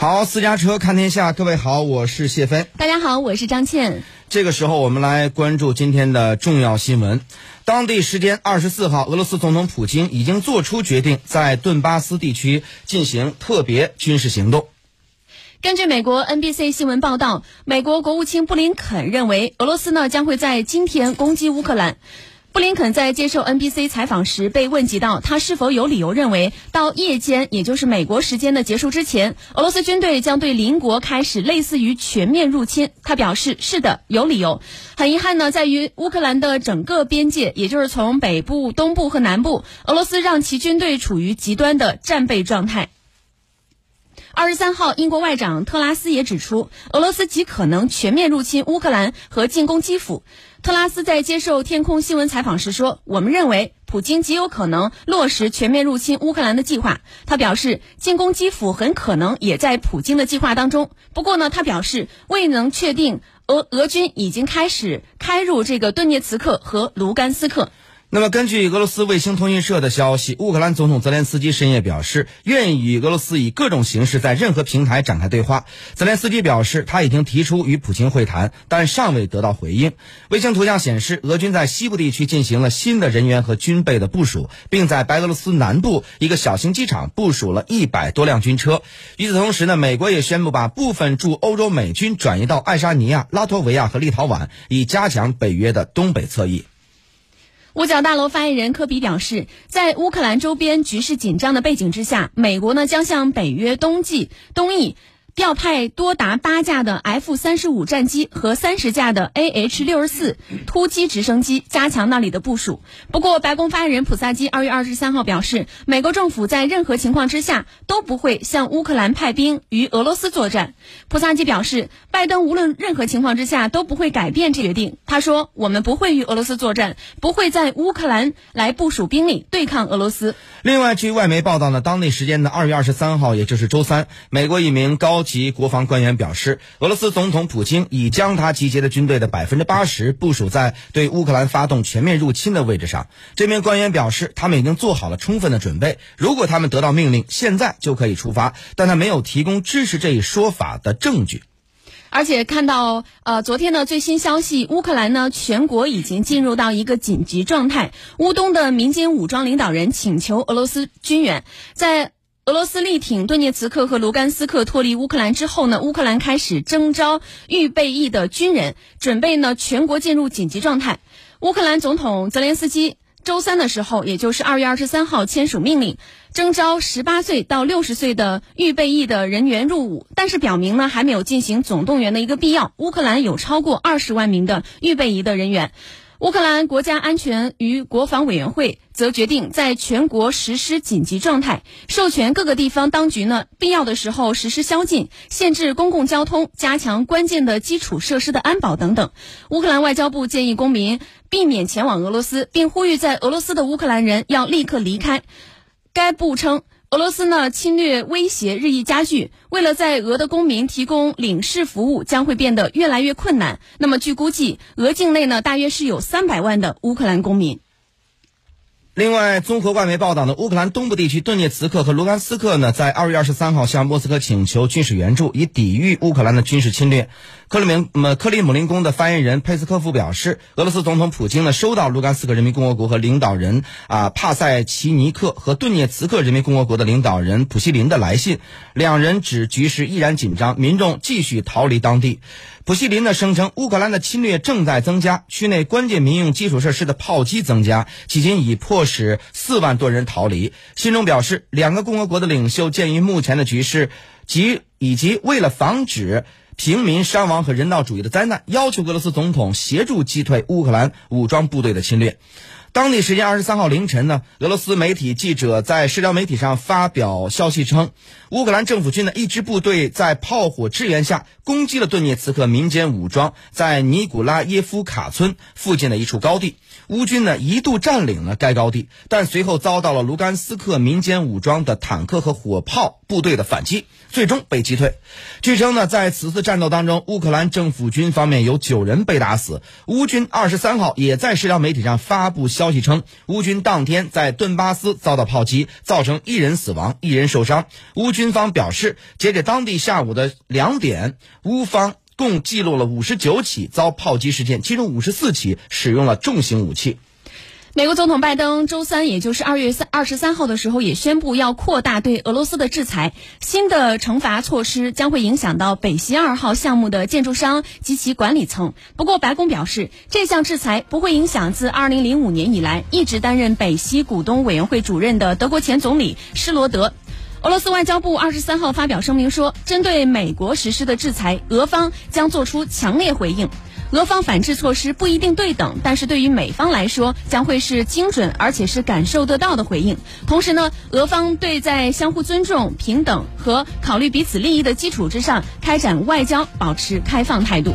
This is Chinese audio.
好，私家车看天下，各位好，我是谢飞。大家好，我是张倩。这个时候，我们来关注今天的重要新闻。当地时间二十四号，俄罗斯总统普京已经做出决定，在顿巴斯地区进行特别军事行动。根据美国 NBC 新闻报道，美国国务卿布林肯认为，俄罗斯呢将会在今天攻击乌克兰。布林肯在接受 NBC 采访时被问及到，他是否有理由认为，到夜间，也就是美国时间的结束之前，俄罗斯军队将对邻国开始类似于全面入侵。他表示，是的，有理由。很遗憾呢，在于乌克兰的整个边界，也就是从北部、东部和南部，俄罗斯让其军队处于极端的战备状态。二十三号，英国外长特拉斯也指出，俄罗斯极可能全面入侵乌克兰和进攻基辅。特拉斯在接受天空新闻采访时说：“我们认为普京极有可能落实全面入侵乌克兰的计划。”他表示，进攻基辅很可能也在普京的计划当中。不过呢，他表示未能确定俄俄军已经开始开入这个顿涅茨克和卢甘斯克。那么，根据俄罗斯卫星通讯社的消息，乌克兰总统泽连斯基深夜表示，愿意与俄罗斯以各种形式在任何平台展开对话。泽连斯基表示，他已经提出与普京会谈，但尚未得到回应。卫星图像显示，俄军在西部地区进行了新的人员和军备的部署，并在白俄罗斯南部一个小型机场部署了一百多辆军车。与此同时呢，美国也宣布把部分驻欧洲美军转移到爱沙尼亚、拉脱维亚和立陶宛，以加强北约的东北侧翼。五角大楼发言人科比表示，在乌克兰周边局势紧张的背景之下，美国呢将向北约冬季东翼。调派多达八架的 F 三十五战机和三十架的 AH 六十四突击直升机，加强那里的部署。不过，白宫发言人普萨基二月二十三号表示，美国政府在任何情况之下都不会向乌克兰派兵与俄罗斯作战。普萨基表示，拜登无论任何情况之下都不会改变这决定。他说：“我们不会与俄罗斯作战，不会在乌克兰来部署兵力对抗俄罗斯。”另外，据外媒报道呢，当地时间的二月二十三号，也就是周三，美国一名高级国防官员表示，俄罗斯总统普京已将他集结的军队的百分之八十部署在对乌克兰发动全面入侵的位置上。这名官员表示，他们已经做好了充分的准备，如果他们得到命令，现在就可以出发。但他没有提供支持这一说法的证据。而且看到，呃，昨天的最新消息，乌克兰呢，全国已经进入到一个紧急状态。乌东的民间武装领导人请求俄罗斯军援，在俄罗斯力挺顿涅茨克和卢甘斯克脱离乌克兰之后呢，乌克兰开始征召预备役的军人，准备呢全国进入紧急状态。乌克兰总统泽连斯基。周三的时候，也就是二月二十三号签署命令，征召十八岁到六十岁的预备役的人员入伍，但是表明呢还没有进行总动员的一个必要。乌克兰有超过二十万名的预备役的人员。乌克兰国家安全与国防委员会则决定在全国实施紧急状态，授权各个地方当局呢必要的时候实施宵禁，限制公共交通，加强关键的基础设施的安保等等。乌克兰外交部建议公民避免前往俄罗斯，并呼吁在俄罗斯的乌克兰人要立刻离开。该部称。俄罗斯呢侵略威胁日益加剧，为了在俄的公民提供领事服务，将会变得越来越困难。那么，据估计，俄境内呢大约是有三百万的乌克兰公民。另外，综合外媒报道呢，乌克兰东部地区顿涅茨克和卢甘斯克呢，在二月二十三号向莫斯科请求军事援助，以抵御乌克兰的军事侵略。克里明么克里姆林宫的发言人佩斯科夫表示，俄罗斯总统普京呢收到卢甘斯克人民共和国和领导人啊帕塞奇尼克和顿涅茨克人民共和国的领导人普希林的来信，两人指局势依然紧张，民众继续逃离当地。普希林呢声称，乌克兰的侵略正在增加，区内关键民用基础设施的炮击增加，迄今已迫使四万多人逃离。信中表示，两个共和国的领袖鉴于目前的局势及以及为了防止平民伤亡和人道主义的灾难，要求俄罗斯总统协助击退乌克兰武装部队的侵略。当地时间二十三号凌晨呢，俄罗斯媒体记者在社交媒体上发表消息称，乌克兰政府军的一支部队在炮火支援下攻击了顿涅茨克民间武装在尼古拉耶夫卡村附近的一处高地。乌军呢一度占领了该高地，但随后遭到了卢甘斯克民间武装的坦克和火炮部队的反击，最终被击退。据称呢，在此次战斗当中，乌克兰政府军方面有九人被打死。乌军二十三号也在社交媒体上发布。消息称，乌军当天在顿巴斯遭到炮击，造成一人死亡、一人受伤。乌军方表示，截至当地下午的两点，乌方共记录了五十九起遭炮击事件，其中五十四起使用了重型武器。美国总统拜登周三，也就是二月三二十三号的时候，也宣布要扩大对俄罗斯的制裁。新的惩罚措施将会影响到北溪二号项目的建筑商及其管理层。不过，白宫表示，这项制裁不会影响自二零零五年以来一直担任北溪股东委员会主任的德国前总理施罗德。俄罗斯外交部二十三号发表声明说，针对美国实施的制裁，俄方将作出强烈回应。俄方反制措施不一定对等，但是对于美方来说，将会是精准而且是感受得到的回应。同时呢，俄方对在相互尊重、平等和考虑彼此利益的基础之上开展外交保持开放态度。